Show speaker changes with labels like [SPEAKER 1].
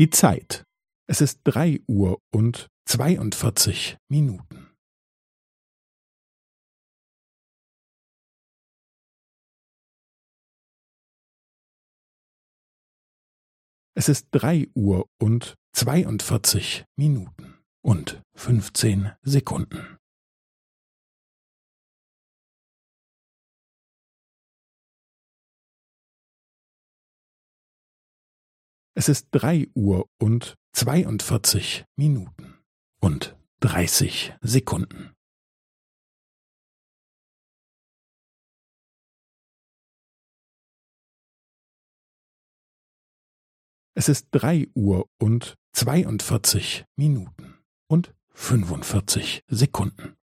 [SPEAKER 1] Die Zeit. Es ist drei Uhr und zweiundvierzig Minuten. Es ist drei Uhr und zweiundvierzig Minuten und fünfzehn Sekunden. Es ist drei Uhr und zweiundvierzig Minuten und dreißig Sekunden. Es ist drei Uhr und zweiundvierzig Minuten und fünfundvierzig Sekunden.